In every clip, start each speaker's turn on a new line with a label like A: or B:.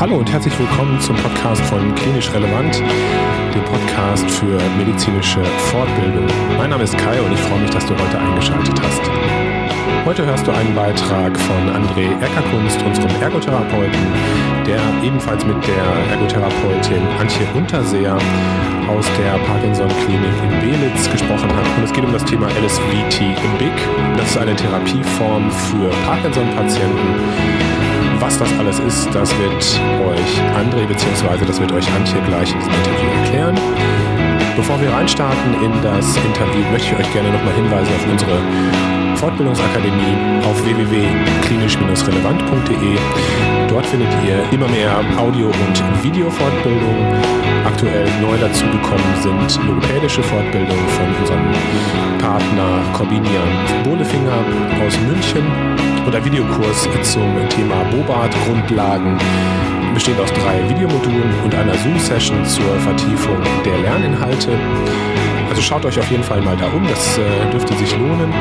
A: Hallo und herzlich willkommen zum Podcast von Klinisch Relevant, dem Podcast für medizinische Fortbildung. Mein Name ist Kai und ich freue mich, dass du heute eingeschaltet hast. Heute hörst du einen Beitrag von André Eckerkunst, unserem Ergotherapeuten, der ebenfalls mit der Ergotherapeutin Antje Unterseer aus der Parkinson-Klinik in Belitz gesprochen hat. Und es geht um das Thema LSVT im BIG. Das ist eine Therapieform für Parkinson-Patienten was das alles ist, das wird euch André bzw. das wird euch Antje gleich in diesem Interview erklären. Bevor wir reinstarten in das Interview, möchte ich euch gerne nochmal hinweisen auf unsere Fortbildungsakademie auf www.klinisch-relevant.de. Dort findet ihr immer mehr Audio- und Videofortbildungen. Aktuell neu dazugekommen sind logopädische Fortbildungen von unserem Partner Corbinian Bohlefinger aus München oder Videokurs zum Thema Bobat-Grundlagen besteht aus drei Videomodulen und einer Zoom-Session zur Vertiefung der Lerninhalte. Also schaut euch auf jeden Fall mal da um, das äh, dürfte sich lohnen.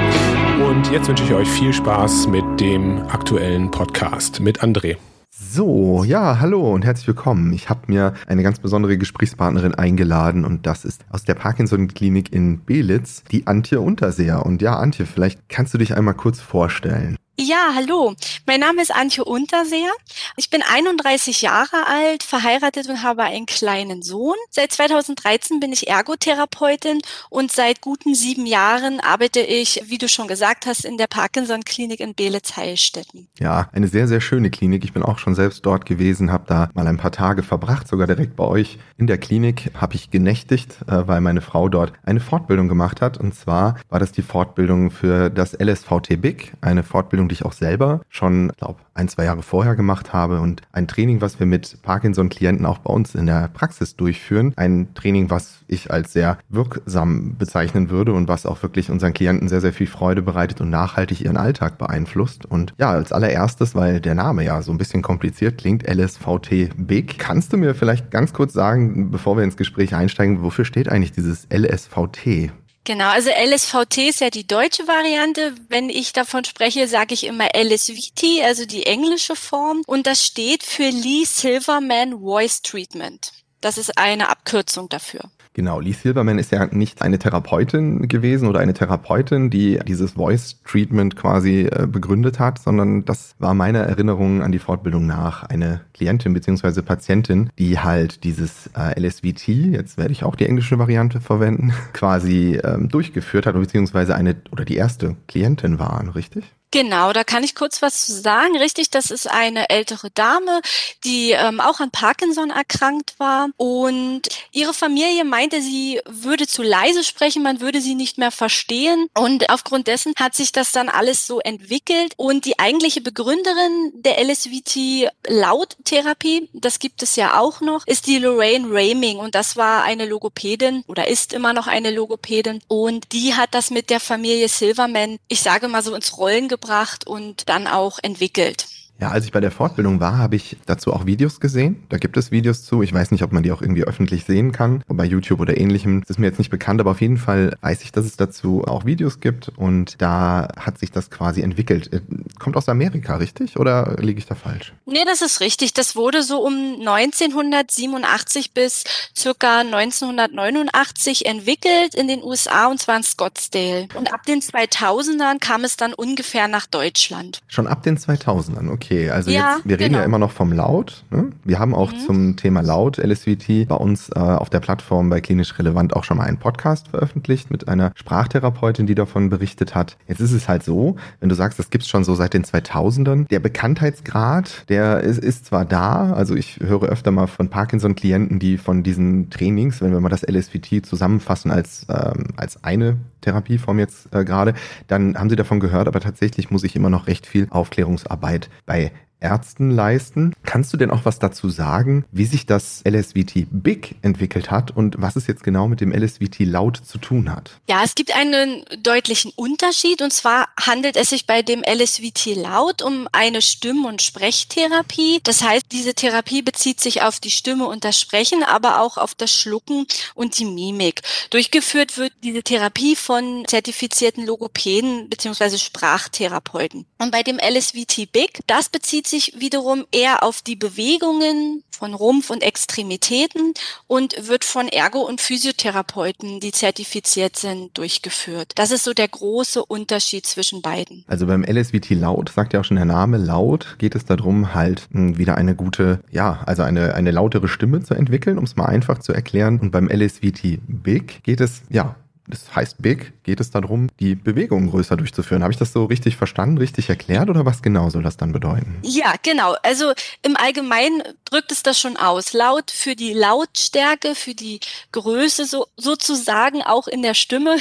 A: Und jetzt wünsche ich euch viel Spaß mit dem aktuellen Podcast mit André.
B: So, ja, hallo und herzlich willkommen. Ich habe mir eine ganz besondere Gesprächspartnerin eingeladen und das ist aus der Parkinson-Klinik in Belitz, die Antje Unterseer. Und ja, Antje, vielleicht kannst du dich einmal kurz vorstellen.
C: Ja, hallo. Mein Name ist Antje Unterseer. Ich bin 31 Jahre alt, verheiratet und habe einen kleinen Sohn. Seit 2013 bin ich Ergotherapeutin und seit guten sieben Jahren arbeite ich, wie du schon gesagt hast, in der Parkinson-Klinik in Beelitz-Heilstätten.
B: Ja, eine sehr, sehr schöne Klinik. Ich bin auch schon selbst dort gewesen, habe da mal ein paar Tage verbracht, sogar direkt bei euch in der Klinik habe ich genächtigt, äh, weil meine Frau dort eine Fortbildung gemacht hat. Und zwar war das die Fortbildung für das LSVT BIG, eine Fortbildung, die ich auch selber schon, glaube ein, zwei Jahre vorher gemacht habe und ein Training, was wir mit Parkinson-Klienten auch bei uns in der Praxis durchführen. Ein Training, was ich als sehr wirksam bezeichnen würde und was auch wirklich unseren Klienten sehr, sehr viel Freude bereitet und nachhaltig ihren Alltag beeinflusst. Und ja, als allererstes, weil der Name ja so ein bisschen kompliziert klingt, LSVT Big. Kannst du mir vielleicht ganz kurz sagen, bevor wir ins Gespräch einsteigen, wofür steht eigentlich dieses LSVT?
C: Genau, also LSVT ist ja die deutsche Variante. Wenn ich davon spreche, sage ich immer LSVT, also die englische Form. Und das steht für Lee Silverman Voice Treatment. Das ist eine Abkürzung dafür.
B: Genau, Lee Silverman ist ja nicht eine Therapeutin gewesen oder eine Therapeutin, die dieses Voice Treatment quasi äh, begründet hat, sondern das war meiner Erinnerung an die Fortbildung nach eine Klientin bzw. Patientin, die halt dieses äh, LSVT, jetzt werde ich auch die englische Variante verwenden, quasi ähm, durchgeführt hat, beziehungsweise eine oder die erste Klientin war, richtig?
C: Genau, da kann ich kurz was zu sagen. Richtig, das ist eine ältere Dame, die ähm, auch an Parkinson erkrankt war. Und ihre Familie meinte, sie würde zu leise sprechen, man würde sie nicht mehr verstehen. Und aufgrund dessen hat sich das dann alles so entwickelt. Und die eigentliche Begründerin der LSVT Lauttherapie, das gibt es ja auch noch, ist die Lorraine Raming. Und das war eine Logopädin oder ist immer noch eine Logopädin. Und die hat das mit der Familie Silverman, ich sage mal so ins Rollen gebracht gebracht und dann auch entwickelt.
B: Ja, als ich bei der Fortbildung war, habe ich dazu auch Videos gesehen. Da gibt es Videos zu. Ich weiß nicht, ob man die auch irgendwie öffentlich sehen kann. Bei YouTube oder ähnlichem. Das ist mir jetzt nicht bekannt, aber auf jeden Fall weiß ich, dass es dazu auch Videos gibt und da hat sich das quasi entwickelt. Äh, kommt aus Amerika, richtig? Oder liege ich da falsch?
C: Nee, das ist richtig. Das wurde so um 1987 bis circa 1989 entwickelt in den USA und zwar in Scottsdale. Und ab den 2000ern kam es dann ungefähr nach Deutschland.
B: Schon ab den 2000ern, okay. Okay, also ja, jetzt, wir reden genau. ja immer noch vom Laut. Ne? Wir haben auch mhm. zum Thema Laut LSVT bei uns äh, auf der Plattform bei Klinisch Relevant auch schon mal einen Podcast veröffentlicht mit einer Sprachtherapeutin, die davon berichtet hat. Jetzt ist es halt so, wenn du sagst, das gibt's schon so seit den 2000ern, der Bekanntheitsgrad, der ist, ist zwar da, also ich höre öfter mal von Parkinson-Klienten, die von diesen Trainings, wenn wir mal das LSVT zusammenfassen als, ähm, als eine Therapieform jetzt äh, gerade, dann haben sie davon gehört, aber tatsächlich muss ich immer noch recht viel Aufklärungsarbeit bei bei Ärzten leisten. Kannst du denn auch was dazu sagen, wie sich das LSVT Big entwickelt hat und was es jetzt genau mit dem LSVT Laut zu tun hat?
C: Ja, es gibt einen deutlichen Unterschied und zwar handelt es sich bei dem LSVT Laut um eine Stimm- und Sprechtherapie. Das heißt, diese Therapie bezieht sich auf die Stimme und das Sprechen, aber auch auf das Schlucken und die Mimik. Durchgeführt wird diese Therapie von zertifizierten Logopäden bzw. Sprachtherapeuten. Und bei dem LSVT Big, das bezieht sich wiederum eher auf die Bewegungen von Rumpf und Extremitäten und wird von Ergo- und Physiotherapeuten, die zertifiziert sind, durchgeführt. Das ist so der große Unterschied zwischen beiden.
B: Also beim LSVT Laut, sagt ja auch schon der Name, Laut geht es darum, halt hm, wieder eine gute, ja, also eine, eine lautere Stimme zu entwickeln, um es mal einfach zu erklären. Und beim LSVT Big geht es, ja, das heißt Big, geht es darum, die Bewegung größer durchzuführen. Habe ich das so richtig verstanden, richtig erklärt oder was genau soll das dann bedeuten?
C: Ja, genau. Also im Allgemeinen drückt es das schon aus. Laut für die Lautstärke, für die Größe so, sozusagen auch in der Stimme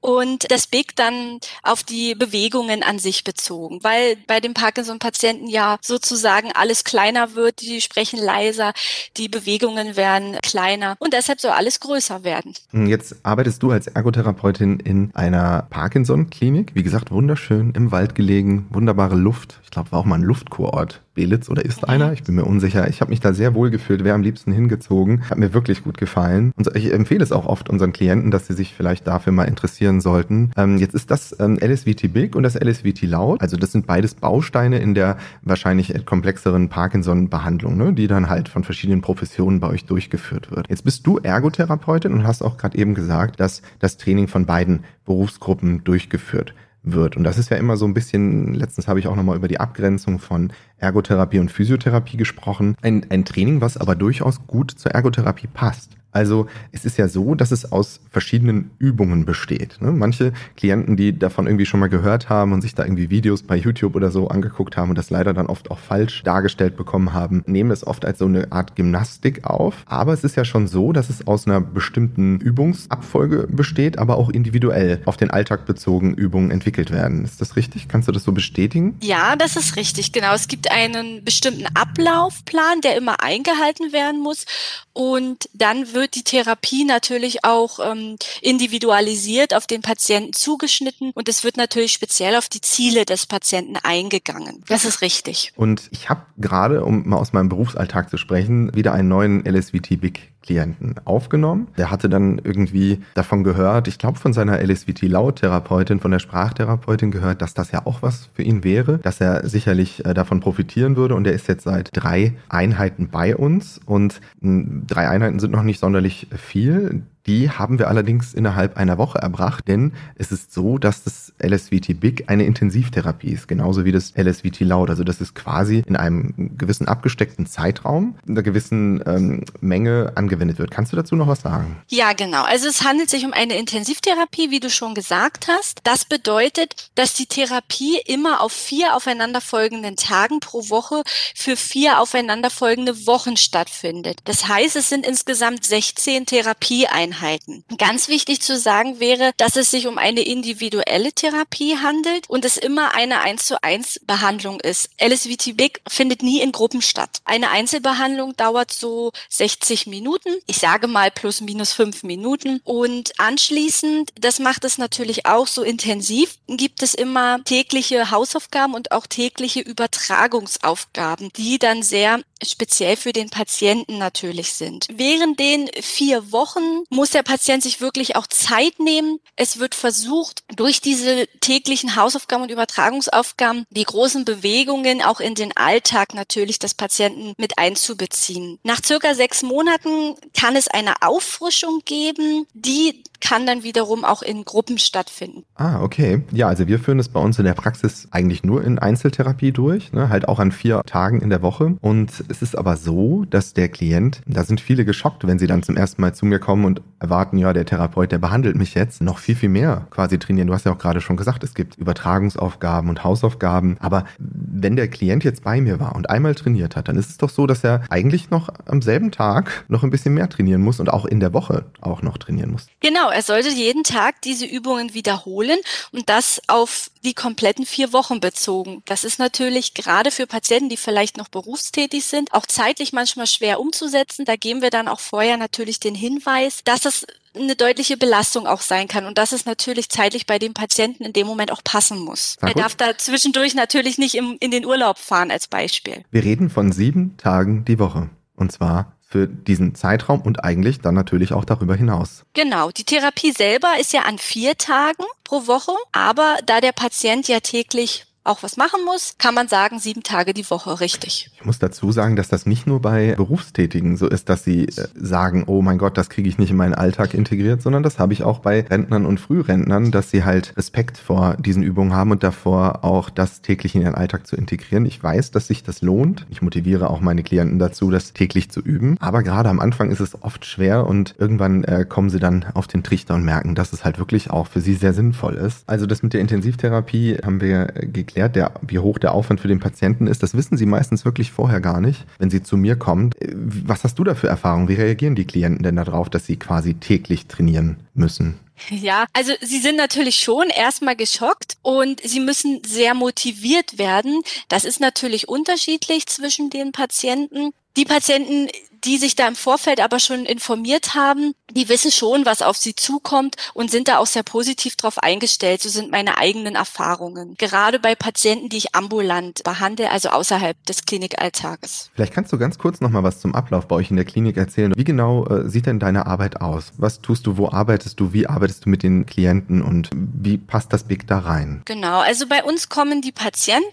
C: und das Big dann auf die Bewegungen an sich bezogen, weil bei den Parkinson-Patienten ja sozusagen alles kleiner wird, die sprechen leiser, die Bewegungen werden kleiner und deshalb soll alles größer werden.
B: Jetzt arbeitest du als Ergotherapeutin in einer Parkinson-Klinik. Wie gesagt, wunderschön im Wald gelegen, wunderbare Luft. Ich glaube, war auch mal ein Luftkurort. Belitz oder ist einer? Ich bin mir unsicher. Ich habe mich da sehr wohl gefühlt, wäre am liebsten hingezogen. Hat mir wirklich gut gefallen. Und ich empfehle es auch oft unseren Klienten, dass sie sich vielleicht dafür mal interessieren sollten. Ähm, jetzt ist das ähm, LSVT Big und das LSVT Laut. Also das sind beides Bausteine in der wahrscheinlich komplexeren Parkinson-Behandlung, ne? die dann halt von verschiedenen Professionen bei euch durchgeführt wird. Jetzt bist du Ergotherapeutin und hast auch gerade eben gesagt, dass das Training von beiden Berufsgruppen durchgeführt wird. Und das ist ja immer so ein bisschen, letztens habe ich auch nochmal über die Abgrenzung von Ergotherapie und Physiotherapie gesprochen. Ein, ein Training, was aber durchaus gut zur Ergotherapie passt. Also es ist ja so, dass es aus verschiedenen Übungen besteht. Ne? Manche Klienten, die davon irgendwie schon mal gehört haben und sich da irgendwie Videos bei YouTube oder so angeguckt haben und das leider dann oft auch falsch dargestellt bekommen haben, nehmen es oft als so eine Art Gymnastik auf. Aber es ist ja schon so, dass es aus einer bestimmten Übungsabfolge besteht, aber auch individuell auf den Alltag bezogen Übungen entwickelt werden. Ist das richtig? Kannst du das so bestätigen?
C: Ja, das ist richtig. Genau. Es gibt einen bestimmten Ablaufplan, der immer eingehalten werden muss. Und dann wird die Therapie natürlich auch ähm, individualisiert auf den Patienten zugeschnitten und es wird natürlich speziell auf die Ziele des Patienten eingegangen. Das ist richtig.
B: Und ich habe gerade, um mal aus meinem Berufsalltag zu sprechen, wieder einen neuen LSVT Big Klienten aufgenommen. Der hatte dann irgendwie davon gehört, ich glaube von seiner LSVT-Lauttherapeutin, von der Sprachtherapeutin gehört, dass das ja auch was für ihn wäre, dass er sicherlich äh, davon profitieren würde. Und er ist jetzt seit drei Einheiten bei uns und mh, drei Einheiten sind noch nicht sonderlich viel. Die haben wir allerdings innerhalb einer Woche erbracht, denn es ist so, dass das LSVT Big eine Intensivtherapie ist, genauso wie das LSVT Laut. Also das ist quasi in einem gewissen abgesteckten Zeitraum, in einer gewissen ähm, Menge angewendet wird. Kannst du dazu noch was sagen?
C: Ja, genau. Also es handelt sich um eine Intensivtherapie, wie du schon gesagt hast. Das bedeutet, dass die Therapie immer auf vier aufeinanderfolgenden Tagen pro Woche für vier aufeinanderfolgende Wochen stattfindet. Das heißt, es sind insgesamt 16 Therapieeinheiten. Einheiten. Ganz wichtig zu sagen wäre, dass es sich um eine individuelle Therapie handelt und es immer eine 1 zu 1 Behandlung ist. LSVT Big findet nie in Gruppen statt. Eine Einzelbehandlung dauert so 60 Minuten. Ich sage mal plus minus fünf Minuten. Und anschließend, das macht es natürlich auch so intensiv, gibt es immer tägliche Hausaufgaben und auch tägliche Übertragungsaufgaben, die dann sehr speziell für den Patienten natürlich sind. Während den vier Wochen muss der Patient sich wirklich auch Zeit nehmen. Es wird versucht, durch diese täglichen Hausaufgaben und Übertragungsaufgaben die großen Bewegungen auch in den Alltag natürlich des Patienten mit einzubeziehen. Nach circa sechs Monaten kann es eine Auffrischung geben, die kann dann wiederum auch in Gruppen stattfinden.
B: Ah, okay. Ja, also wir führen es bei uns in der Praxis eigentlich nur in Einzeltherapie durch, ne? halt auch an vier Tagen in der Woche. Und es ist aber so, dass der Klient, da sind viele geschockt, wenn sie dann zum ersten Mal zu mir kommen und erwarten, ja, der Therapeut, der behandelt mich jetzt, noch viel, viel mehr quasi trainieren. Du hast ja auch gerade schon gesagt, es gibt Übertragungsaufgaben und Hausaufgaben. Aber wenn der Klient jetzt bei mir war und einmal trainiert hat, dann ist es doch so, dass er eigentlich noch am selben Tag noch ein bisschen mehr trainieren muss und auch in der Woche auch noch trainieren muss.
C: Genau. Genau, er sollte jeden Tag diese Übungen wiederholen und das auf die kompletten vier Wochen bezogen. Das ist natürlich gerade für Patienten, die vielleicht noch berufstätig sind, auch zeitlich manchmal schwer umzusetzen. Da geben wir dann auch vorher natürlich den Hinweis, dass es eine deutliche Belastung auch sein kann und dass es natürlich zeitlich bei dem Patienten in dem Moment auch passen muss. Er darf da zwischendurch natürlich nicht im, in den Urlaub fahren als Beispiel.
B: Wir reden von sieben Tagen die Woche. Und zwar für diesen Zeitraum und eigentlich dann natürlich auch darüber hinaus.
C: Genau, die Therapie selber ist ja an vier Tagen pro Woche, aber da der Patient ja täglich auch was machen muss, kann man sagen, sieben Tage die Woche, richtig.
B: Ich muss dazu sagen, dass das nicht nur bei Berufstätigen so ist, dass sie äh, sagen, oh mein Gott, das kriege ich nicht in meinen Alltag integriert, sondern das habe ich auch bei Rentnern und Frührentnern, dass sie halt Respekt vor diesen Übungen haben und davor auch das täglich in ihren Alltag zu integrieren. Ich weiß, dass sich das lohnt. Ich motiviere auch meine Klienten dazu, das täglich zu üben. Aber gerade am Anfang ist es oft schwer und irgendwann äh, kommen sie dann auf den Trichter und merken, dass es halt wirklich auch für sie sehr sinnvoll ist. Also das mit der Intensivtherapie haben wir äh, geklärt, der, wie hoch der Aufwand für den Patienten ist. Das wissen sie meistens wirklich vorher gar nicht, wenn sie zu mir kommt. Äh, was hast du da für Erfahrungen? Wie reagieren die Klienten denn darauf, dass sie quasi täglich trainieren müssen?
C: Ja, also sie sind natürlich schon erstmal geschockt und sie müssen sehr motiviert werden. Das ist natürlich unterschiedlich zwischen den Patienten. Die Patienten, die sich da im Vorfeld aber schon informiert haben, die wissen schon, was auf sie zukommt und sind da auch sehr positiv drauf eingestellt. So sind meine eigenen Erfahrungen. Gerade bei Patienten, die ich ambulant behandle, also außerhalb des Klinikalltages.
B: Vielleicht kannst du ganz kurz noch mal was zum Ablauf bei euch in der Klinik erzählen. Wie genau äh, sieht denn deine Arbeit aus? Was tust du? Wo arbeitest du? Wie arbeitest du mit den Klienten und wie passt das Big da rein?
C: Genau. Also bei uns kommen die Patienten.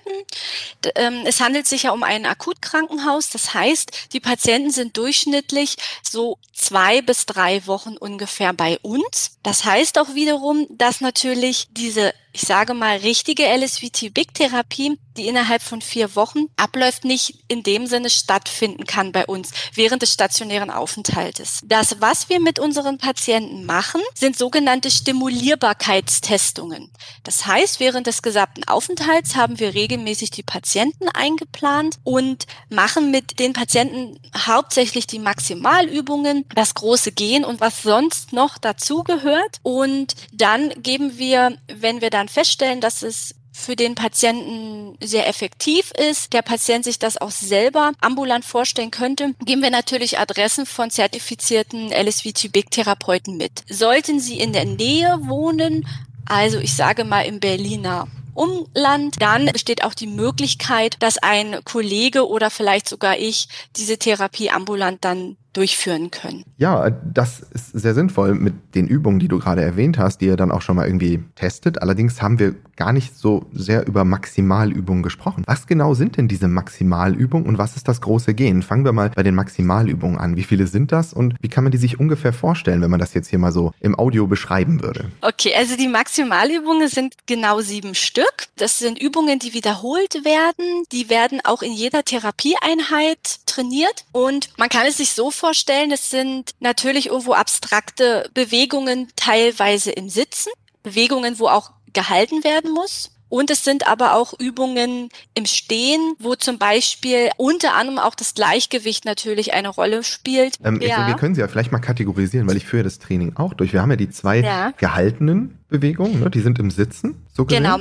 C: Ähm, es handelt sich ja um ein Akutkrankenhaus. Das heißt, die Patienten sind durchschnittlich so zwei bis drei Wochen ungefähr bei uns. Das heißt auch wiederum, dass natürlich diese ich sage mal, richtige LSVT-Big-Therapie, die innerhalb von vier Wochen abläuft, nicht in dem Sinne stattfinden kann bei uns während des stationären Aufenthaltes. Das, was wir mit unseren Patienten machen, sind sogenannte Stimulierbarkeitstestungen. Das heißt, während des gesamten Aufenthalts haben wir regelmäßig die Patienten eingeplant und machen mit den Patienten hauptsächlich die Maximalübungen, das große Gehen und was sonst noch dazugehört. Und dann geben wir, wenn wir dann dann feststellen, dass es für den Patienten sehr effektiv ist, der Patient sich das auch selber ambulant vorstellen könnte, geben wir natürlich Adressen von zertifizierten LSVT-Big-Therapeuten mit. Sollten Sie in der Nähe wohnen, also ich sage mal im Berliner Umland, dann besteht auch die Möglichkeit, dass ein Kollege oder vielleicht sogar ich diese Therapie ambulant dann durchführen können.
B: Ja, das ist sehr sinnvoll mit den Übungen, die du gerade erwähnt hast, die ihr dann auch schon mal irgendwie testet. Allerdings haben wir gar nicht so sehr über Maximalübungen gesprochen. Was genau sind denn diese Maximalübungen und was ist das große Gehen? Fangen wir mal bei den Maximalübungen an. Wie viele sind das und wie kann man die sich ungefähr vorstellen, wenn man das jetzt hier mal so im Audio beschreiben würde?
C: Okay, also die Maximalübungen sind genau sieben Stück. Das sind Übungen, die wiederholt werden. Die werden auch in jeder Therapieeinheit trainiert und man kann es sich so vorstellen, es sind natürlich irgendwo abstrakte Bewegungen, teilweise im Sitzen, Bewegungen, wo auch gehalten werden muss. Und es sind aber auch Übungen im Stehen, wo zum Beispiel unter anderem auch das Gleichgewicht natürlich eine Rolle spielt.
B: Ähm, ja. ich, wir können sie ja vielleicht mal kategorisieren, weil ich führe das Training auch durch. Wir haben ja die zwei ja. gehaltenen Bewegungen, ne? die sind im Sitzen. So gesehen. genau.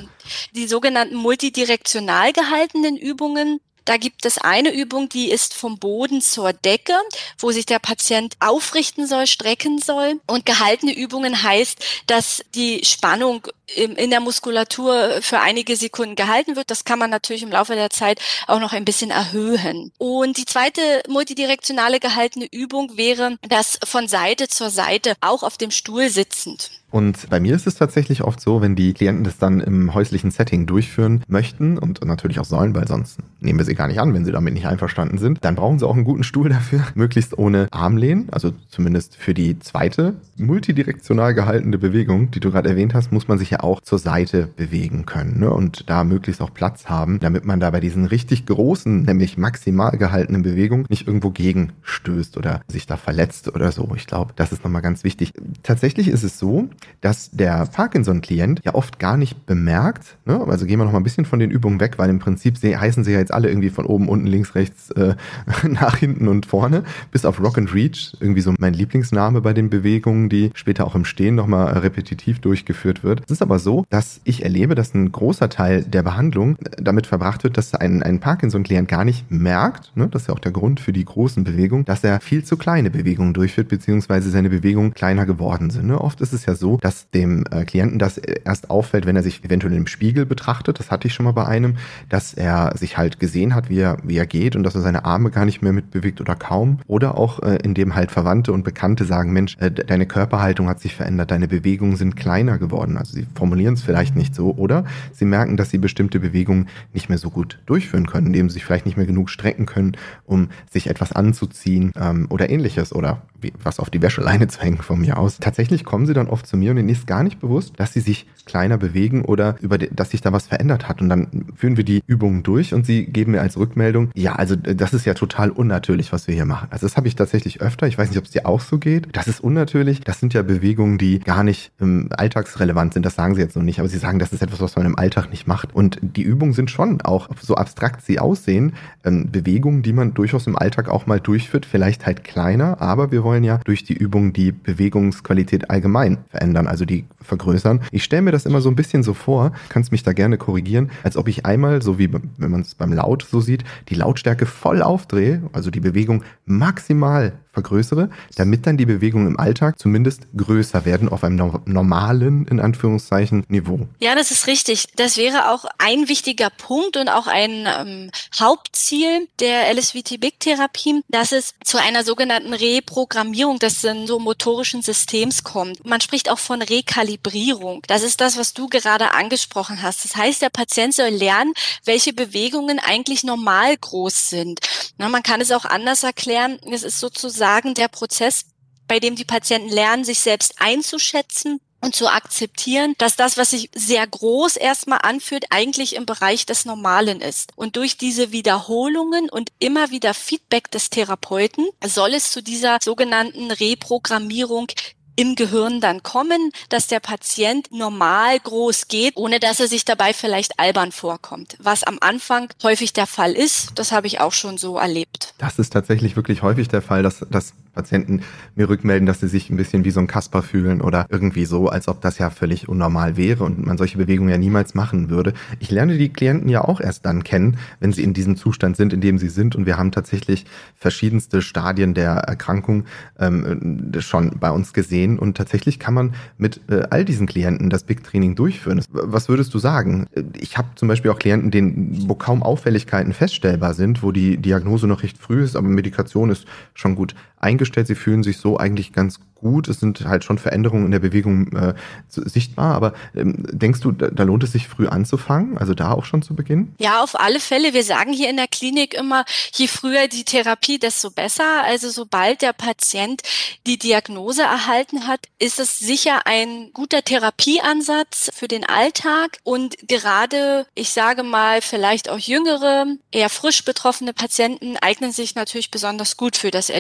C: Die sogenannten multidirektional gehaltenen Übungen, da gibt es eine Übung, die ist vom Boden zur Decke, wo sich der Patient aufrichten soll, strecken soll. Und gehaltene Übungen heißt, dass die Spannung in der Muskulatur für einige Sekunden gehalten wird. Das kann man natürlich im Laufe der Zeit auch noch ein bisschen erhöhen. Und die zweite multidirektionale gehaltene Übung wäre das von Seite zur Seite, auch auf dem Stuhl sitzend.
B: Und bei mir ist es tatsächlich oft so, wenn die Klienten das dann im häuslichen Setting durchführen möchten und natürlich auch sollen, weil sonst nehmen wir sie gar nicht an, wenn sie damit nicht einverstanden sind, dann brauchen sie auch einen guten Stuhl dafür, möglichst ohne Armlehnen, also zumindest für die zweite multidirektional gehaltene Bewegung, die du gerade erwähnt hast, muss man sich ja auch zur Seite bewegen können ne? und da möglichst auch Platz haben, damit man da bei diesen richtig großen, nämlich maximal gehaltenen Bewegungen nicht irgendwo gegenstößt oder sich da verletzt oder so. Ich glaube, das ist nochmal ganz wichtig. Tatsächlich ist es so, dass der Parkinson-Klient ja oft gar nicht bemerkt, ne? also gehen wir noch mal ein bisschen von den Übungen weg, weil im Prinzip heißen sie ja jetzt alle irgendwie von oben, unten, links, rechts, äh, nach hinten und vorne, bis auf Rock and Reach, irgendwie so mein Lieblingsname bei den Bewegungen, die später auch im Stehen nochmal repetitiv durchgeführt wird. Es ist aber so, dass ich erlebe, dass ein großer Teil der Behandlung damit verbracht wird, dass ein, ein Parkinson-Klient gar nicht merkt, ne? das ist ja auch der Grund für die großen Bewegungen, dass er viel zu kleine Bewegungen durchführt, beziehungsweise seine Bewegungen kleiner geworden sind. Ne? Oft ist es ja so, dass dem äh, Klienten das erst auffällt, wenn er sich eventuell im Spiegel betrachtet. Das hatte ich schon mal bei einem, dass er sich halt gesehen hat, wie er, wie er geht und dass er seine Arme gar nicht mehr mitbewegt oder kaum. Oder auch, äh, indem halt Verwandte und Bekannte sagen, Mensch, äh, deine Körperhaltung hat sich verändert, deine Bewegungen sind kleiner geworden. Also sie formulieren es vielleicht nicht so oder sie merken, dass sie bestimmte Bewegungen nicht mehr so gut durchführen können, indem sie sich vielleicht nicht mehr genug strecken können, um sich etwas anzuziehen ähm, oder ähnliches oder wie, was auf die Wäscheleine zu hängen von mir aus. Tatsächlich kommen sie dann oft zu mir und ihnen ist gar nicht bewusst, dass sie sich kleiner bewegen oder über die, dass sich da was verändert hat. Und dann führen wir die Übungen durch und sie geben mir als Rückmeldung, ja, also das ist ja total unnatürlich, was wir hier machen. Also das habe ich tatsächlich öfter. Ich weiß nicht, ob es dir auch so geht. Das ist unnatürlich. Das sind ja Bewegungen, die gar nicht im alltagsrelevant sind. Das sagen sie jetzt noch nicht, aber sie sagen, das ist etwas, was man im Alltag nicht macht. Und die Übungen sind schon auch, so abstrakt sie aussehen, ähm, Bewegungen, die man durchaus im Alltag auch mal durchführt. Vielleicht halt kleiner, aber wir wollen ja durch die Übung die Bewegungsqualität allgemein verändern, also die vergrößern. Ich stelle mir das immer so ein bisschen so vor, kannst mich da gerne korrigieren, als ob ich einmal, so wie wenn man es beim Laut so sieht, die Lautstärke voll aufdrehe, also die Bewegung maximal vergrößere, damit dann die Bewegungen im Alltag zumindest größer werden auf einem normalen, in Anführungszeichen, Niveau.
C: Ja, das ist richtig. Das wäre auch ein wichtiger Punkt und auch ein ähm, Hauptziel der LSVT-Big-Therapie, dass es zu einer sogenannten Reprogrammierung des so motorischen Systems kommt. Man spricht auch von Rekalibrierung. Das ist das, was du gerade angesprochen hast. Das heißt, der Patient soll lernen, welche Bewegungen eigentlich normal groß sind. Na, man kann es auch anders erklären. Es ist sozusagen sagen, der Prozess, bei dem die Patienten lernen, sich selbst einzuschätzen und zu akzeptieren, dass das, was sich sehr groß erstmal anfühlt, eigentlich im Bereich des Normalen ist. Und durch diese Wiederholungen und immer wieder Feedback des Therapeuten soll es zu dieser sogenannten Reprogrammierung im Gehirn dann kommen, dass der Patient normal groß geht, ohne dass er sich dabei vielleicht albern vorkommt. Was am Anfang häufig der Fall ist, das habe ich auch schon so erlebt.
B: Das ist tatsächlich wirklich häufig der Fall, dass, dass Patienten mir rückmelden, dass sie sich ein bisschen wie so ein Kasper fühlen oder irgendwie so, als ob das ja völlig unnormal wäre und man solche Bewegungen ja niemals machen würde. Ich lerne die Klienten ja auch erst dann kennen, wenn sie in diesem Zustand sind, in dem sie sind. Und wir haben tatsächlich verschiedenste Stadien der Erkrankung ähm, schon bei uns gesehen. Und tatsächlich kann man mit äh, all diesen Klienten das Big Training durchführen. Was würdest du sagen? Ich habe zum Beispiel auch Klienten, denen, wo kaum Auffälligkeiten feststellbar sind, wo die Diagnose noch recht früh ist, aber Medikation ist schon gut eingestellt. Sie fühlen sich so eigentlich ganz gut. Es sind halt schon Veränderungen in der Bewegung äh, sichtbar. Aber ähm, denkst du, da, da, lohnt es sich früh anzufangen? Also da auch schon zu beginnen?
C: Ja, auf alle Fälle. Wir sagen hier in der Klinik immer, je früher die Therapie, desto besser. Also sobald der Patient die Diagnose erhalten hat, ist es sicher ein guter Therapieansatz für den Alltag. Und gerade, ich sage mal, vielleicht auch jüngere, eher frisch betroffene Patienten eignen sich natürlich besonders gut für das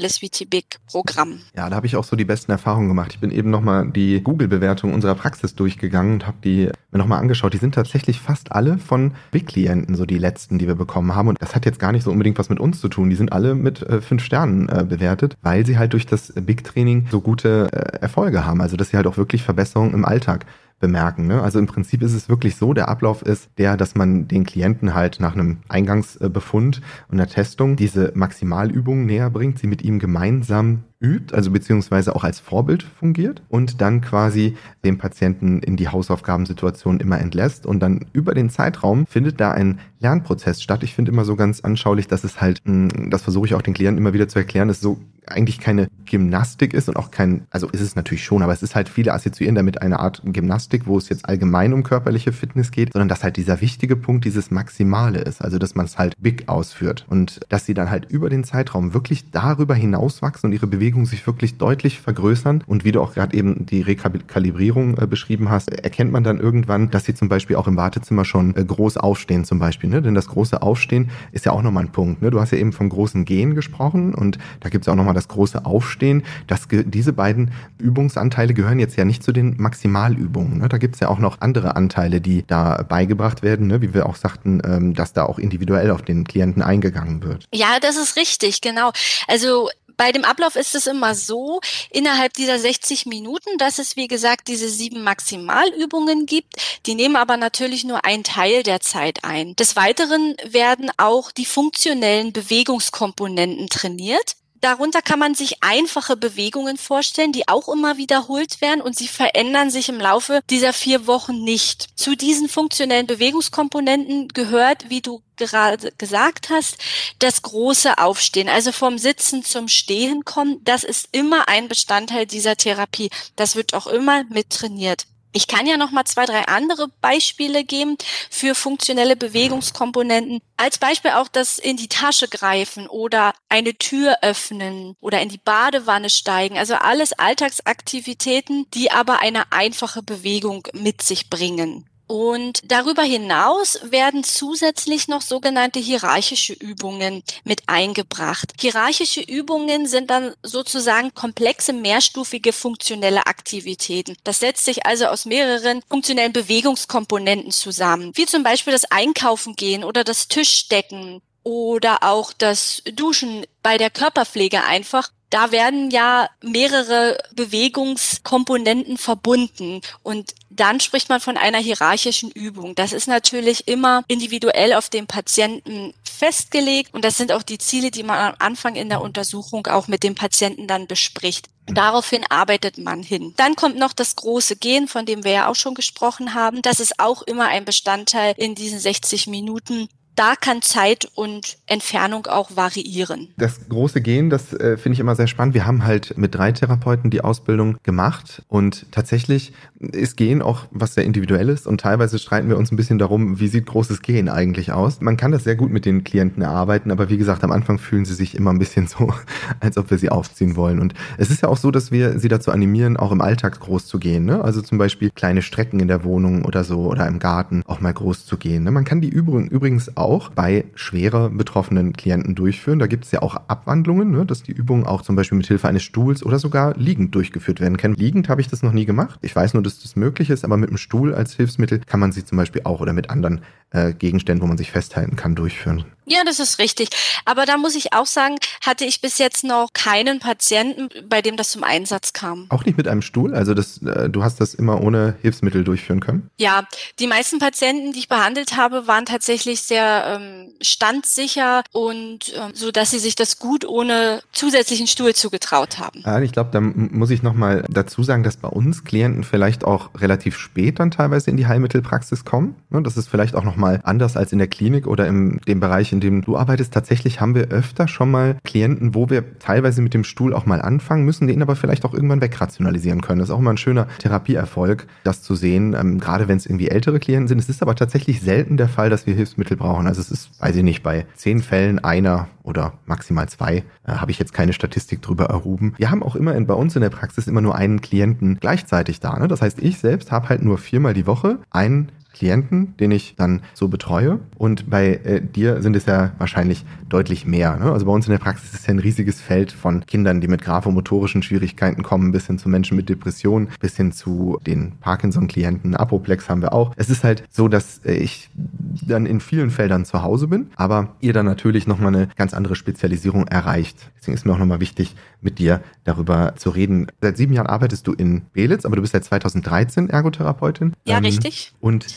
C: LSVT-Big-Programm.
B: Ja, da habe ich auch so die besten Erfahrungen gemacht. Ich bin eben nochmal die Google-Bewertung unserer Praxis durchgegangen und habe die mir nochmal angeschaut. Die sind tatsächlich fast alle von Big-Klienten, so die letzten, die wir bekommen haben. Und das hat jetzt gar nicht so unbedingt was mit uns zu tun. Die sind alle mit äh, fünf Sternen äh, bewertet, weil sie halt durch das Big-Training so gute äh, Erfolge haben. Also dass sie halt auch wirklich Verbesserungen im Alltag bemerken. Ne? Also im Prinzip ist es wirklich so, der Ablauf ist der, dass man den Klienten halt nach einem Eingangsbefund und einer Testung diese Maximalübungen näher bringt, sie mit ihm gemeinsam übt, also beziehungsweise auch als Vorbild fungiert und dann quasi den Patienten in die Hausaufgabensituation immer entlässt und dann über den Zeitraum findet da ein Lernprozess statt. Ich finde immer so ganz anschaulich, dass es halt, hm, das versuche ich auch den Klienten immer wieder zu erklären, ist so eigentlich keine Gymnastik ist und auch kein, also ist es natürlich schon, aber es ist halt viele assoziieren damit eine Art Gymnastik, wo es jetzt allgemein um körperliche Fitness geht, sondern dass halt dieser wichtige Punkt dieses Maximale ist, also dass man es halt big ausführt und dass sie dann halt über den Zeitraum wirklich darüber hinauswachsen und ihre Bewegung sich wirklich deutlich vergrößern und wie du auch gerade eben die Rekalibrierung äh, beschrieben hast, erkennt man dann irgendwann, dass sie zum Beispiel auch im Wartezimmer schon äh, groß aufstehen zum Beispiel, ne? denn das große Aufstehen ist ja auch nochmal ein Punkt, ne? du hast ja eben vom großen Gehen gesprochen und da gibt es auch nochmal das große Aufstehen. Das, diese beiden Übungsanteile gehören jetzt ja nicht zu den Maximalübungen. Ne? Da gibt es ja auch noch andere Anteile, die da beigebracht werden, ne? wie wir auch sagten, ähm, dass da auch individuell auf den Klienten eingegangen wird.
C: Ja, das ist richtig, genau. Also bei dem Ablauf ist es immer so, innerhalb dieser 60 Minuten, dass es, wie gesagt, diese sieben Maximalübungen gibt. Die nehmen aber natürlich nur einen Teil der Zeit ein. Des Weiteren werden auch die funktionellen Bewegungskomponenten trainiert. Darunter kann man sich einfache Bewegungen vorstellen, die auch immer wiederholt werden und sie verändern sich im Laufe dieser vier Wochen nicht. Zu diesen funktionellen Bewegungskomponenten gehört, wie du gerade gesagt hast, das große Aufstehen, also vom Sitzen zum Stehen kommen. Das ist immer ein Bestandteil dieser Therapie. Das wird auch immer mit trainiert. Ich kann ja noch mal zwei, drei andere Beispiele geben für funktionelle Bewegungskomponenten. Als Beispiel auch das in die Tasche greifen oder eine Tür öffnen oder in die Badewanne steigen. Also alles Alltagsaktivitäten, die aber eine einfache Bewegung mit sich bringen. Und darüber hinaus werden zusätzlich noch sogenannte hierarchische Übungen mit eingebracht. Hierarchische Übungen sind dann sozusagen komplexe mehrstufige funktionelle Aktivitäten. Das setzt sich also aus mehreren funktionellen Bewegungskomponenten zusammen, wie zum Beispiel das Einkaufen gehen oder das Tischdecken oder auch das Duschen bei der Körperpflege einfach da werden ja mehrere Bewegungskomponenten verbunden und dann spricht man von einer hierarchischen Übung. Das ist natürlich immer individuell auf den Patienten festgelegt und das sind auch die Ziele, die man am Anfang in der Untersuchung auch mit dem Patienten dann bespricht. Daraufhin arbeitet man hin. Dann kommt noch das große Gehen, von dem wir ja auch schon gesprochen haben. Das ist auch immer ein Bestandteil in diesen 60 Minuten da kann Zeit und Entfernung auch variieren.
B: Das große Gehen, das äh, finde ich immer sehr spannend. Wir haben halt mit drei Therapeuten die Ausbildung gemacht und tatsächlich ist Gehen auch was sehr individuelles und teilweise streiten wir uns ein bisschen darum, wie sieht großes Gehen eigentlich aus. Man kann das sehr gut mit den Klienten erarbeiten, aber wie gesagt, am Anfang fühlen sie sich immer ein bisschen so, als ob wir sie aufziehen wollen. Und es ist ja auch so, dass wir sie dazu animieren, auch im Alltag groß zu gehen. Ne? Also zum Beispiel kleine Strecken in der Wohnung oder so oder im Garten auch mal groß zu gehen. Ne? Man kann die Übung übrigens auch auch bei schwerer betroffenen Klienten durchführen. Da gibt es ja auch Abwandlungen, ne, dass die Übungen auch zum Beispiel mit Hilfe eines Stuhls oder sogar liegend durchgeführt werden können. Liegend habe ich das noch nie gemacht. Ich weiß nur, dass das möglich ist, aber mit einem Stuhl als Hilfsmittel kann man sie zum Beispiel auch oder mit anderen äh, Gegenständen, wo man sich festhalten kann, durchführen.
C: Ja, das ist richtig. Aber da muss ich auch sagen, hatte ich bis jetzt noch keinen Patienten, bei dem das zum Einsatz kam.
B: Auch nicht mit einem Stuhl? Also das, äh, du hast das immer ohne Hilfsmittel durchführen können?
C: Ja, die meisten Patienten, die ich behandelt habe, waren tatsächlich sehr ähm, standsicher und ähm, so, dass sie sich das gut ohne zusätzlichen Stuhl zugetraut haben.
B: Ja, ich glaube, da muss ich nochmal dazu sagen, dass bei uns Klienten vielleicht auch relativ spät dann teilweise in die Heilmittelpraxis kommen. Ne, das ist vielleicht auch nochmal anders als in der Klinik oder im dem Bereich, in dem du arbeitest, tatsächlich haben wir öfter schon mal Klienten, wo wir teilweise mit dem Stuhl auch mal anfangen müssen, den aber vielleicht auch irgendwann wegrationalisieren können. Das ist auch immer ein schöner Therapieerfolg, das zu sehen, ähm, gerade wenn es irgendwie ältere Klienten sind. Es ist aber tatsächlich selten der Fall, dass wir Hilfsmittel brauchen. Also es ist, weiß ich nicht, bei zehn Fällen einer oder maximal zwei, äh, habe ich jetzt keine Statistik drüber erhoben. Wir haben auch immer in, bei uns in der Praxis immer nur einen Klienten gleichzeitig da. Ne? Das heißt, ich selbst habe halt nur viermal die Woche einen Klienten, den ich dann so betreue. Und bei äh, dir sind es ja wahrscheinlich deutlich mehr. Ne? Also bei uns in der Praxis ist ja ein riesiges Feld von Kindern, die mit graphomotorischen Schwierigkeiten kommen, bis hin zu Menschen mit Depressionen, bis hin zu den Parkinson-Klienten. Apoplex haben wir auch. Es ist halt so, dass äh, ich dann in vielen Feldern zu Hause bin, aber ihr dann natürlich nochmal eine ganz andere Spezialisierung erreicht. Deswegen ist mir auch nochmal wichtig, mit dir darüber zu reden. Seit sieben Jahren arbeitest du in Belitz, aber du bist seit 2013 Ergotherapeutin.
C: Ja, ähm, richtig.
B: Und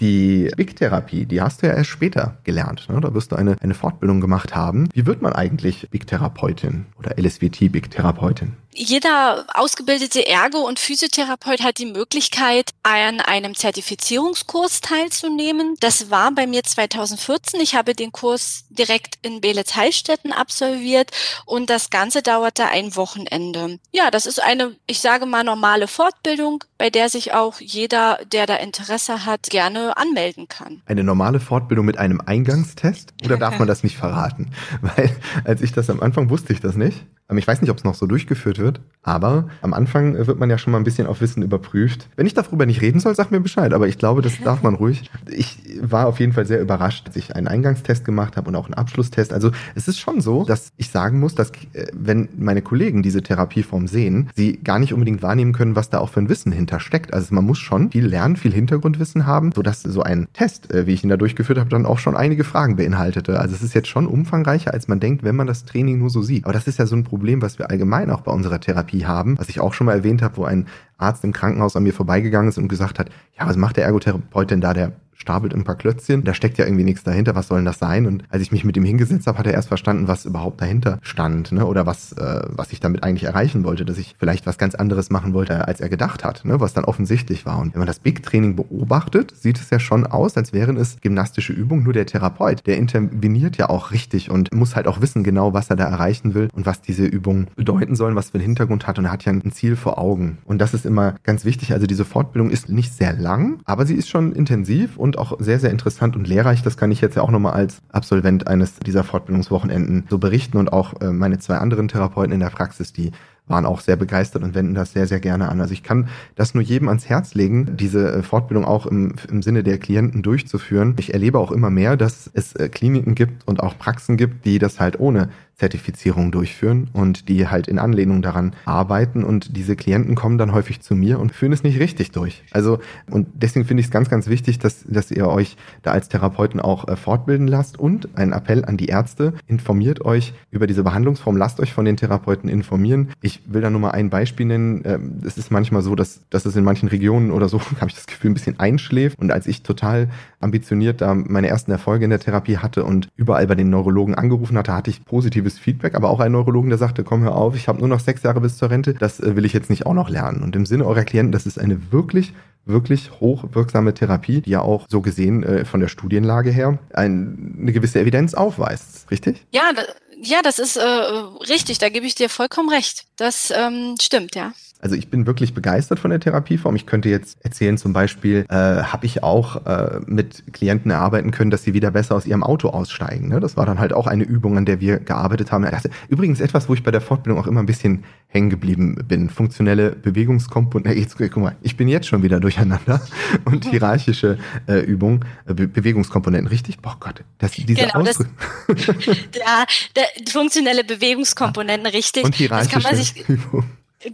B: die Big-Therapie, die hast du ja erst später gelernt. Ne? Da wirst du eine, eine Fortbildung gemacht haben. Wie wird man eigentlich Big-Therapeutin oder LSVT-Big-Therapeutin?
C: Jeder ausgebildete Ergo- und Physiotherapeut hat die Möglichkeit, an einem Zertifizierungskurs teilzunehmen. Das war bei mir 2014. Ich habe den Kurs direkt in Belitz-Heilstätten absolviert und das Ganze dauerte ein Wochenende. Ja, das ist eine, ich sage mal, normale Fortbildung, bei der sich auch jeder, der da Interesse hat, gerne anmelden kann.
B: Eine normale Fortbildung mit einem Eingangstest? Oder darf man das nicht verraten? Weil als ich das am Anfang wusste ich das nicht. Ähm, ich weiß nicht, ob es noch so durchgeführt wird, aber am Anfang wird man ja schon mal ein bisschen auf Wissen überprüft. Wenn ich darüber nicht reden soll, sag mir Bescheid, aber ich glaube, das darf man ruhig. Ich war auf jeden Fall sehr überrascht, dass ich einen Eingangstest gemacht habe und auch einen Abschlusstest. Also es ist schon so, dass ich sagen muss, dass äh, wenn meine Kollegen diese Therapieform sehen, sie gar nicht unbedingt wahrnehmen können, was da auch für ein Wissen hintersteckt. Also man muss schon viel lernen, viel Hintergrundwissen haben, sodass so ein Test, äh, wie ich ihn da durchgeführt habe, dann auch schon einige Fragen beinhaltete. Also es ist jetzt schon umfangreicher, als man denkt, wenn man das Training nur so sieht. Aber das ist ja so ein Problem, Problem, was wir allgemein auch bei unserer Therapie haben, was ich auch schon mal erwähnt habe, wo ein Arzt im Krankenhaus an mir vorbeigegangen ist und gesagt hat, ja, was macht der Ergotherapeut denn da? Der stapelt ein paar Klötzchen. Da steckt ja irgendwie nichts dahinter. Was soll denn das sein? Und als ich mich mit ihm hingesetzt habe, hat er erst verstanden, was überhaupt dahinter stand, ne? Oder was, äh, was ich damit eigentlich erreichen wollte, dass ich vielleicht was ganz anderes machen wollte, als er gedacht hat, ne? Was dann offensichtlich war. Und wenn man das Big Training beobachtet, sieht es ja schon aus, als wären es gymnastische Übungen. Nur der Therapeut, der interveniert ja auch richtig und muss halt auch wissen genau, was er da erreichen will und was diese Übungen bedeuten sollen, was für einen Hintergrund hat. Und er hat ja ein Ziel vor Augen. Und das ist immer ganz wichtig. Also diese Fortbildung ist nicht sehr lang, aber sie ist schon intensiv und auch sehr, sehr interessant und lehrreich. Das kann ich jetzt ja auch nochmal als Absolvent eines dieser Fortbildungswochenenden so berichten und auch äh, meine zwei anderen Therapeuten in der Praxis, die waren auch sehr begeistert und wenden das sehr, sehr gerne an. Also ich kann das nur jedem ans Herz legen, diese äh, Fortbildung auch im, im Sinne der Klienten durchzuführen. Ich erlebe auch immer mehr, dass es äh, Kliniken gibt und auch Praxen gibt, die das halt ohne Zertifizierung durchführen und die halt in Anlehnung daran arbeiten und diese Klienten kommen dann häufig zu mir und führen es nicht richtig durch. Also und deswegen finde ich es ganz, ganz wichtig, dass, dass ihr euch da als Therapeuten auch äh, fortbilden lasst und ein Appell an die Ärzte, informiert euch über diese Behandlungsform, lasst euch von den Therapeuten informieren. Ich will da nur mal ein Beispiel nennen. Ähm, es ist manchmal so, dass, dass es in manchen Regionen oder so, habe ich das Gefühl, ein bisschen einschläft und als ich total ambitioniert da meine ersten Erfolge in der Therapie hatte und überall bei den Neurologen angerufen hatte, hatte ich positive positives Feedback, aber auch einen Neurologen, der sagte, komm hör auf, ich habe nur noch sechs Jahre bis zur Rente, das äh, will ich jetzt nicht auch noch lernen. Und im Sinne eurer Klienten, das ist eine wirklich wirklich hochwirksame Therapie, die ja auch so gesehen äh, von der Studienlage her ein, eine gewisse Evidenz aufweist, richtig?
C: Ja, da, ja, das ist äh, richtig, da gebe ich dir vollkommen recht. Das ähm, stimmt, ja.
B: Also ich bin wirklich begeistert von der Therapieform. Ich könnte jetzt erzählen, zum Beispiel äh, habe ich auch äh, mit Klienten erarbeiten können, dass sie wieder besser aus ihrem Auto aussteigen. Ne? Das war dann halt auch eine Übung, an der wir gearbeitet haben. Übrigens etwas, wo ich bei der Fortbildung auch immer ein bisschen hängen geblieben bin. Funktionelle Bewegungskomponenten. Jetzt, guck mal, ich bin jetzt schon wieder durcheinander. Und hierarchische äh, Übung, äh, Be Bewegungskomponenten. Richtig? Boah Gott, das, diese genau, das,
C: ja, funktionelle Bewegungskomponenten, richtig.
B: Und hierarchische das kann man sich, Übung.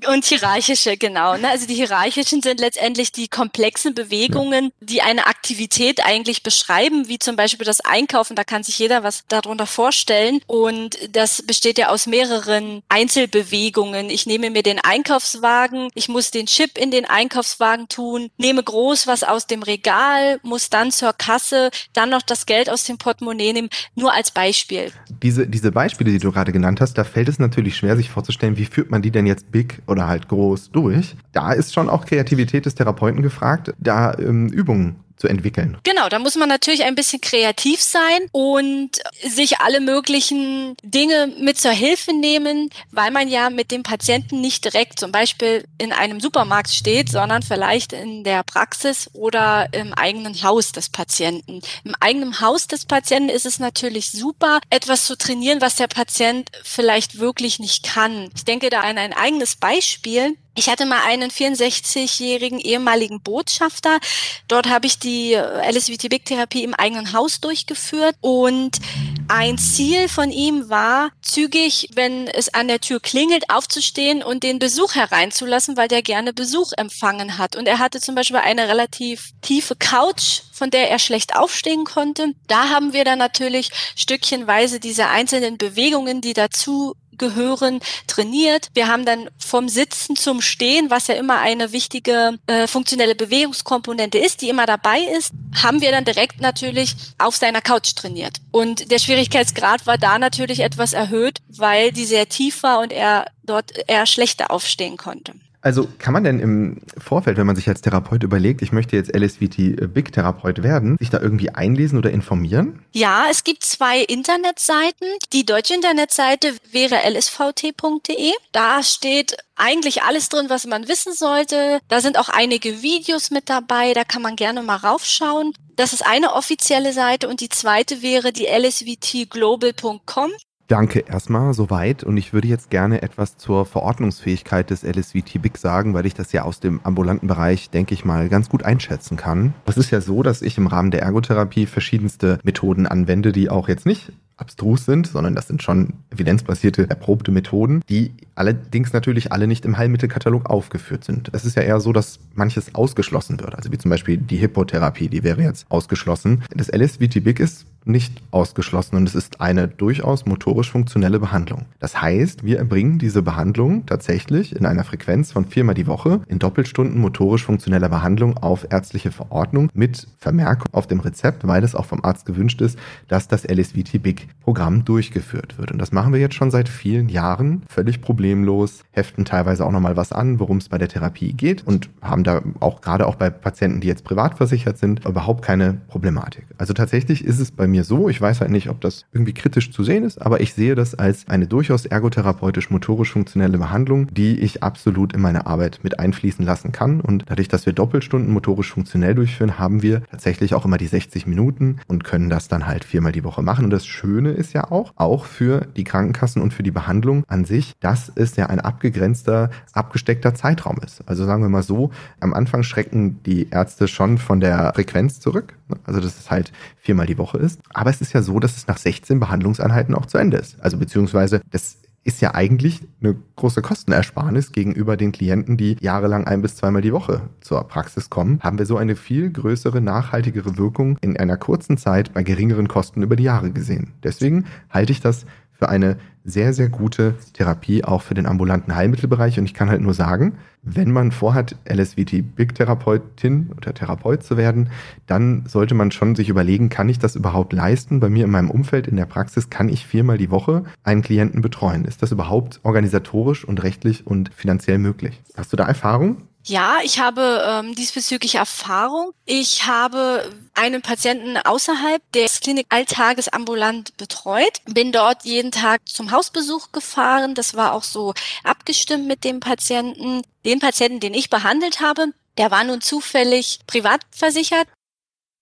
C: Und hierarchische, genau. Ne? Also die hierarchischen sind letztendlich die komplexen Bewegungen, die eine Aktivität eigentlich beschreiben, wie zum Beispiel das Einkaufen. Da kann sich jeder was darunter vorstellen. Und das besteht ja aus mehreren Einzelbewegungen. Ich nehme mir den Einkaufswagen, ich muss den Chip in den Einkaufswagen tun, nehme groß was aus dem Regal, muss dann zur Kasse, dann noch das Geld aus dem Portemonnaie nehmen. Nur als Beispiel.
B: Diese, diese Beispiele, die du gerade genannt hast, da fällt es natürlich schwer, sich vorzustellen, wie führt man die denn jetzt big oder halt groß durch. Da ist schon auch Kreativität des Therapeuten gefragt, da ähm, Übungen zu entwickeln.
C: Genau, da muss man natürlich ein bisschen kreativ sein und sich alle möglichen Dinge mit zur Hilfe nehmen, weil man ja mit dem Patienten nicht direkt zum Beispiel in einem Supermarkt steht, sondern vielleicht in der Praxis oder im eigenen Haus des Patienten. Im eigenen Haus des Patienten ist es natürlich super, etwas zu trainieren, was der Patient vielleicht wirklich nicht kann. Ich denke da an ein eigenes Beispiel. Ich hatte mal einen 64-jährigen ehemaligen Botschafter. Dort habe ich die LSVT-Big-Therapie im eigenen Haus durchgeführt und ein Ziel von ihm war, zügig, wenn es an der Tür klingelt, aufzustehen und den Besuch hereinzulassen, weil der gerne Besuch empfangen hat. Und er hatte zum Beispiel eine relativ tiefe Couch, von der er schlecht aufstehen konnte. Da haben wir dann natürlich stückchenweise diese einzelnen Bewegungen, die dazu gehören, trainiert. Wir haben dann vom Sitzen zum Stehen, was ja immer eine wichtige äh, funktionelle Bewegungskomponente ist, die immer dabei ist, haben wir dann direkt natürlich auf seiner Couch trainiert. Und der Schwierigkeitsgrad war da natürlich etwas erhöht, weil die sehr tief war und er dort eher schlechter aufstehen konnte.
B: Also kann man denn im Vorfeld, wenn man sich als Therapeut überlegt, ich möchte jetzt LSVT äh, Big Therapeut werden, sich da irgendwie einlesen oder informieren?
C: Ja, es gibt zwei Internetseiten. Die deutsche Internetseite wäre lsvt.de. Da steht eigentlich alles drin, was man wissen sollte. Da sind auch einige Videos mit dabei, da kann man gerne mal raufschauen. Das ist eine offizielle Seite und die zweite wäre die lsvtglobal.com.
B: Danke erstmal soweit und ich würde jetzt gerne etwas zur Verordnungsfähigkeit des LSVT-BIC sagen, weil ich das ja aus dem ambulanten Bereich, denke ich mal, ganz gut einschätzen kann. Es ist ja so, dass ich im Rahmen der Ergotherapie verschiedenste Methoden anwende, die auch jetzt nicht abstrus sind, sondern das sind schon evidenzbasierte, erprobte Methoden, die allerdings natürlich alle nicht im Heilmittelkatalog aufgeführt sind. Es ist ja eher so, dass manches ausgeschlossen wird, also wie zum Beispiel die Hippotherapie, die wäre jetzt ausgeschlossen. Das LSVT-BIC ist nicht ausgeschlossen und es ist eine durchaus motorisch funktionelle Behandlung. Das heißt, wir erbringen diese Behandlung tatsächlich in einer Frequenz von viermal die Woche in Doppelstunden motorisch funktioneller Behandlung auf ärztliche Verordnung mit Vermerkung auf dem Rezept, weil es auch vom Arzt gewünscht ist, dass das LSVT Big Programm durchgeführt wird. Und das machen wir jetzt schon seit vielen Jahren völlig problemlos, heften teilweise auch nochmal was an, worum es bei der Therapie geht und haben da auch gerade auch bei Patienten, die jetzt privat versichert sind, überhaupt keine Problematik. Also tatsächlich ist es bei mir so, ich weiß halt nicht, ob das irgendwie kritisch zu sehen ist, aber ich sehe das als eine durchaus ergotherapeutisch-motorisch funktionelle Behandlung, die ich absolut in meine Arbeit mit einfließen lassen kann. Und dadurch, dass wir Doppelstunden motorisch funktionell durchführen, haben wir tatsächlich auch immer die 60 Minuten und können das dann halt viermal die Woche machen. Und das Schöne ist ja auch, auch für die Krankenkassen und für die Behandlung an sich, dass es ja ein abgegrenzter, abgesteckter Zeitraum ist. Also sagen wir mal so, am Anfang schrecken die Ärzte schon von der Frequenz zurück. Also dass es halt viermal die Woche ist. Aber es ist ja so, dass es nach 16 Behandlungseinheiten auch zu Ende ist. Also beziehungsweise das ist ja eigentlich eine große Kostenersparnis gegenüber den Klienten, die jahrelang ein bis zweimal die Woche zur Praxis kommen. Haben wir so eine viel größere, nachhaltigere Wirkung in einer kurzen Zeit bei geringeren Kosten über die Jahre gesehen. Deswegen halte ich das für eine sehr, sehr gute Therapie auch für den ambulanten Heilmittelbereich. Und ich kann halt nur sagen, wenn man vorhat, LSVT Big Therapeutin oder Therapeut zu werden, dann sollte man schon sich überlegen, kann ich das überhaupt leisten? Bei mir in meinem Umfeld in der Praxis kann ich viermal die Woche einen Klienten betreuen. Ist das überhaupt organisatorisch und rechtlich und finanziell möglich? Hast du da Erfahrung?
C: Ja, ich habe ähm, diesbezüglich Erfahrung. Ich habe einen Patienten außerhalb der Klinik alltagesambulant betreut, bin dort jeden Tag zum Hausbesuch gefahren. Das war auch so abgestimmt mit dem Patienten. Den Patienten, den ich behandelt habe, der war nun zufällig privat versichert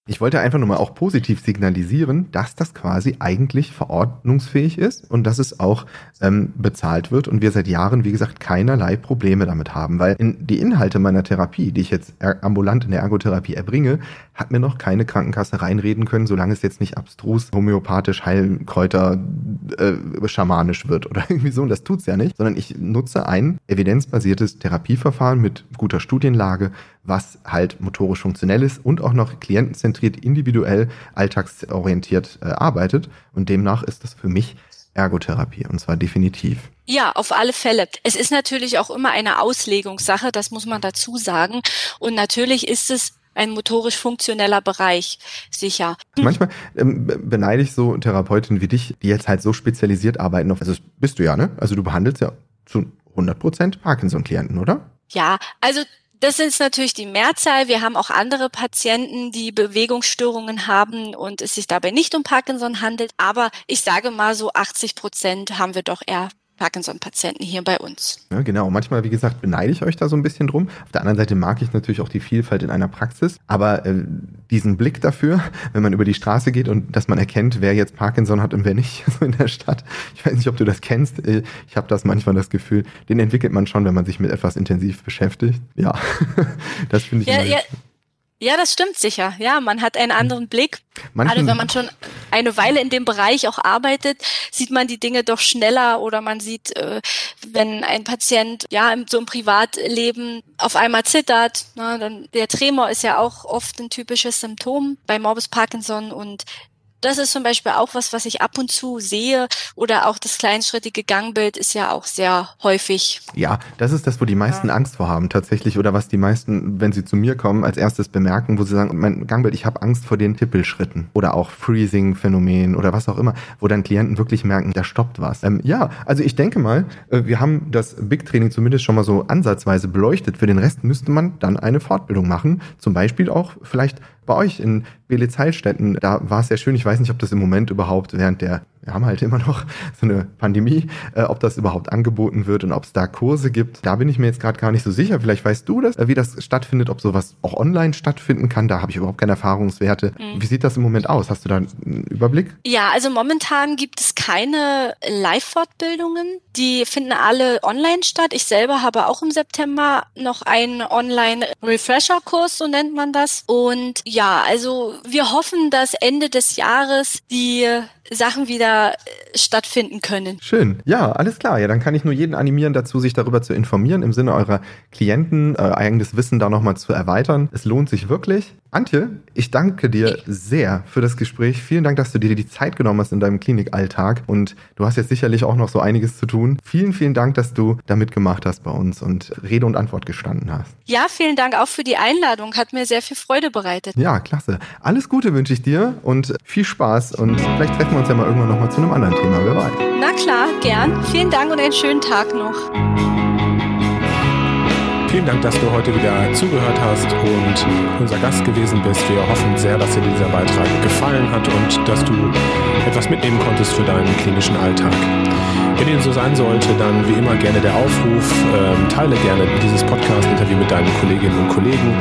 B: ich wollte einfach nur mal auch positiv signalisieren, dass das quasi eigentlich verordnungsfähig ist und dass es auch ähm, bezahlt wird und wir seit Jahren, wie gesagt, keinerlei Probleme damit haben, weil in die Inhalte meiner Therapie, die ich jetzt ambulant in der Ergotherapie erbringe, hat mir noch keine Krankenkasse reinreden können, solange es jetzt nicht abstrus homöopathisch, Heilkräuter, äh, schamanisch wird oder irgendwie so. Und das tut's ja nicht, sondern ich nutze ein evidenzbasiertes Therapieverfahren mit guter Studienlage, was halt motorisch funktionell ist und auch noch klientenzentriert, individuell, alltagsorientiert äh, arbeitet. Und demnach ist das für mich Ergotherapie und zwar definitiv.
C: Ja, auf alle Fälle. Es ist natürlich auch immer eine Auslegungssache, das muss man dazu sagen. Und natürlich ist es ein motorisch funktioneller Bereich, sicher.
B: Manchmal ähm, beneide ich so Therapeutinnen wie dich, die jetzt halt so spezialisiert arbeiten. Auf, also bist du ja, ne? Also du behandelst ja zu 100 Prozent Parkinson-Klienten, oder?
C: Ja, also das ist natürlich die Mehrzahl. Wir haben auch andere Patienten, die Bewegungsstörungen haben und es sich dabei nicht um Parkinson handelt. Aber ich sage mal so 80 Prozent haben wir doch eher Parkinson-Patienten hier bei uns.
B: Ja, genau. Manchmal, wie gesagt, beneide ich euch da so ein bisschen drum. Auf der anderen Seite mag ich natürlich auch die Vielfalt in einer Praxis. Aber äh, diesen Blick dafür, wenn man über die Straße geht und dass man erkennt, wer jetzt Parkinson hat und wer nicht so in der Stadt. Ich weiß nicht, ob du das kennst. Äh, ich habe das manchmal das Gefühl, den entwickelt man schon, wenn man sich mit etwas intensiv beschäftigt. Ja, das finde ich.
C: Ja, ja. Ja, das stimmt sicher. Ja, man hat einen anderen Blick. Manchen, Gerade wenn man schon eine Weile in dem Bereich auch arbeitet, sieht man die Dinge doch schneller oder man sieht, äh, wenn ein Patient ja so im Privatleben auf einmal zittert, ne, dann der Tremor ist ja auch oft ein typisches Symptom bei Morbus Parkinson und das ist zum Beispiel auch was, was ich ab und zu sehe. Oder auch das kleinschrittige Gangbild ist ja auch sehr häufig.
B: Ja, das ist das, wo die meisten ja. Angst vor haben tatsächlich. Oder was die meisten, wenn sie zu mir kommen, als erstes bemerken, wo sie sagen, mein Gangbild, ich habe Angst vor den Tippelschritten. Oder auch Freezing-Phänomen oder was auch immer, wo dann Klienten wirklich merken, da stoppt was. Ähm, ja, also ich denke mal, äh, wir haben das Big-Training zumindest schon mal so ansatzweise beleuchtet. Für den Rest müsste man dann eine Fortbildung machen. Zum Beispiel auch vielleicht bei euch in Belitz-Heilstätten, da war es sehr schön. Ich weiß nicht, ob das im Moment überhaupt während der wir haben halt immer noch so eine Pandemie, äh, ob das überhaupt angeboten wird und ob es da Kurse gibt. Da bin ich mir jetzt gerade gar nicht so sicher. Vielleicht weißt du das, äh, wie das stattfindet, ob sowas auch online stattfinden kann. Da habe ich überhaupt keine Erfahrungswerte. Mhm. Wie sieht das im Moment aus? Hast du da einen Überblick?
C: Ja, also momentan gibt es keine Live-Fortbildungen. Die finden alle online statt. Ich selber habe auch im September noch einen Online-Refresher-Kurs, so nennt man das. Und ja, also wir hoffen, dass Ende des Jahres die Sachen wieder äh, stattfinden können.
B: Schön. Ja, alles klar. Ja, dann kann ich nur jeden animieren dazu, sich darüber zu informieren, im Sinne eurer Klienten, äh, eigenes Wissen da nochmal zu erweitern. Es lohnt sich wirklich. Antje, ich danke dir sehr für das Gespräch. Vielen Dank, dass du dir die Zeit genommen hast in deinem Klinikalltag. Und du hast jetzt sicherlich auch noch so einiges zu tun. Vielen, vielen Dank, dass du da mitgemacht hast bei uns und Rede und Antwort gestanden hast.
C: Ja, vielen Dank auch für die Einladung. Hat mir sehr viel Freude bereitet.
B: Ja, klasse. Alles Gute wünsche ich dir und viel Spaß. Und vielleicht treffen wir uns ja mal irgendwann nochmal zu einem anderen Thema. Wer weiß.
C: Na klar, gern. Vielen Dank und einen schönen Tag noch.
A: Vielen Dank, dass du heute wieder zugehört hast und unser Gast gewesen bist. Wir hoffen sehr, dass dir dieser Beitrag gefallen hat und dass du etwas mitnehmen konntest für deinen klinischen Alltag. Wenn dem so sein sollte, dann wie immer gerne der Aufruf, ähm, teile gerne dieses Podcast-Interview mit deinen Kolleginnen und Kollegen.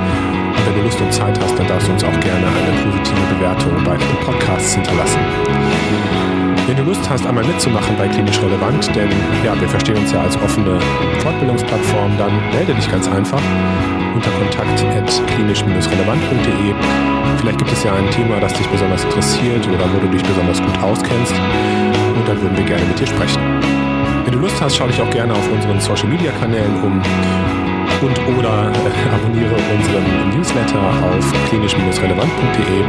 A: Und wenn du Lust und Zeit hast, dann darfst du uns auch gerne eine positive Bewertung bei den Podcasts hinterlassen. Wenn du Lust hast, einmal mitzumachen bei Klinisch Relevant, denn ja, wir verstehen uns ja als offene Fortbildungsplattform, dann melde dich ganz einfach unter kontakt.klinisch-relevant.de. Vielleicht gibt es ja ein Thema, das dich besonders interessiert oder wo du dich besonders gut auskennst und dann würden wir gerne mit dir sprechen. Wenn du Lust hast, schau dich auch gerne auf unseren Social Media Kanälen um und oder abonniere unseren Newsletter auf klinisch-relevant.de.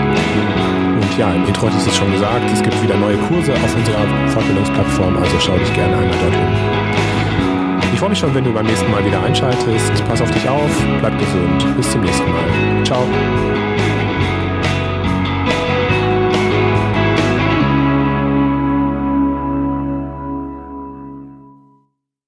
A: Und ja, im Intro ist es schon gesagt, es gibt wieder neue Kurse auf unserer Fortbildungsplattform, also schau dich gerne einmal dort um. Ich freue mich schon, wenn du beim nächsten Mal wieder einschaltest. Pass auf dich auf, bleib gesund. Bis zum nächsten Mal. Ciao.